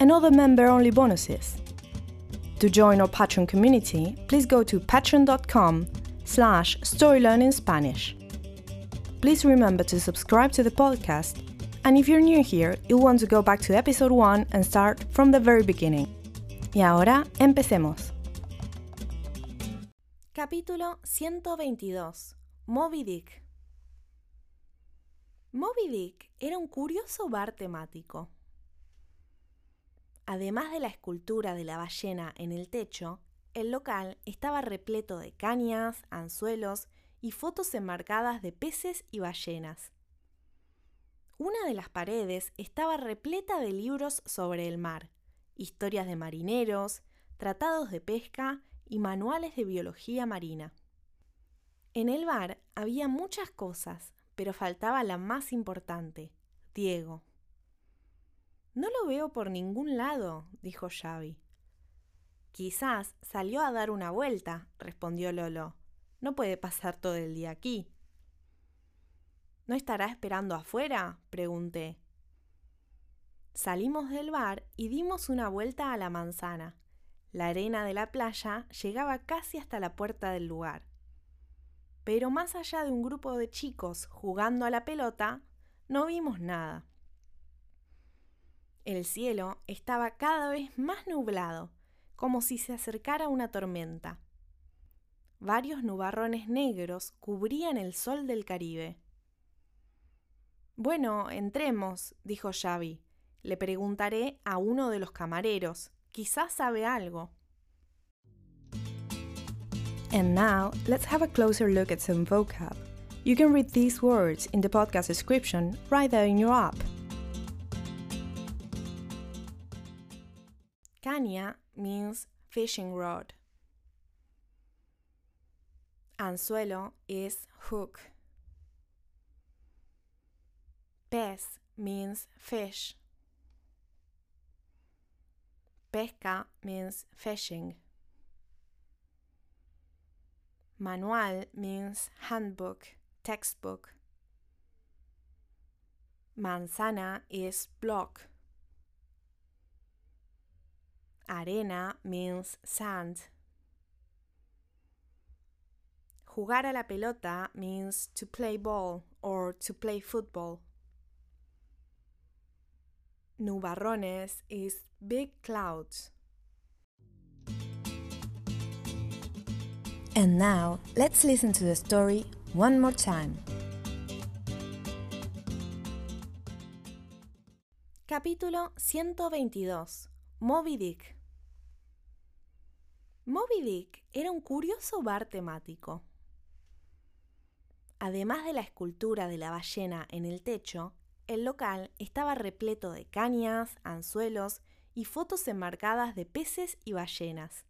and other member-only bonuses. To join our Patreon community, please go to patreon.com slash storylearningspanish. Please remember to subscribe to the podcast, and if you're new here, you'll want to go back to episode 1 and start from the very beginning. Y ahora, empecemos. Capítulo 122. Moby Dick. Moby Dick era un curioso bar temático. Además de la escultura de la ballena en el techo, el local estaba repleto de cañas, anzuelos y fotos enmarcadas de peces y ballenas. Una de las paredes estaba repleta de libros sobre el mar, historias de marineros, tratados de pesca y manuales de biología marina. En el bar había muchas cosas, pero faltaba la más importante, Diego. No lo veo por ningún lado, dijo Xavi. Quizás salió a dar una vuelta, respondió Lolo. No puede pasar todo el día aquí. ¿No estará esperando afuera? pregunté. Salimos del bar y dimos una vuelta a la manzana. La arena de la playa llegaba casi hasta la puerta del lugar. Pero más allá de un grupo de chicos jugando a la pelota, no vimos nada. El cielo estaba cada vez más nublado, como si se acercara una tormenta. Varios nubarrones negros cubrían el sol del Caribe. Bueno, entremos, dijo Xavi. Le preguntaré a uno de los camareros. Quizás sabe algo. And now, let's have a closer look at some vocab. You can read these words in the podcast description right there in your app. Caña means fishing rod. Anzuelo is hook. Pez means fish. Pesca means fishing. Manual means handbook, textbook. Manzana is block. Arena means sand. Jugar a la pelota means to play ball or to play football. Nubarrones is big clouds. And now, let's listen to the story one more time. Capítulo 122. Moby Dick. Moby Dick era un curioso bar temático. Además de la escultura de la ballena en el techo, el local estaba repleto de cañas, anzuelos y fotos enmarcadas de peces y ballenas.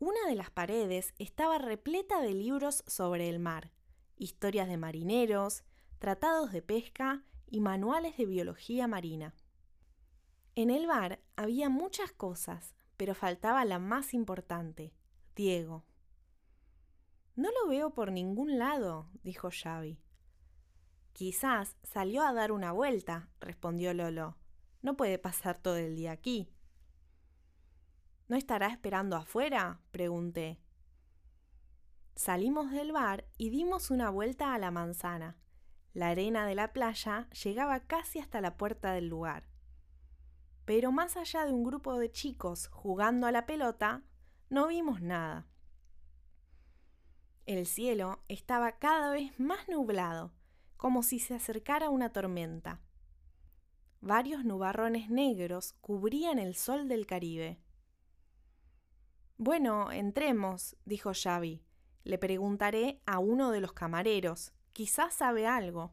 Una de las paredes estaba repleta de libros sobre el mar, historias de marineros, tratados de pesca y manuales de biología marina. En el bar había muchas cosas, pero faltaba la más importante, Diego. No lo veo por ningún lado, dijo Xavi. Quizás salió a dar una vuelta, respondió Lolo. No puede pasar todo el día aquí. ¿No estará esperando afuera? pregunté. Salimos del bar y dimos una vuelta a la manzana. La arena de la playa llegaba casi hasta la puerta del lugar. Pero más allá de un grupo de chicos jugando a la pelota, no vimos nada. El cielo estaba cada vez más nublado, como si se acercara una tormenta. Varios nubarrones negros cubrían el sol del Caribe. Bueno, entremos, dijo Xavi. Le preguntaré a uno de los camareros. Quizás sabe algo.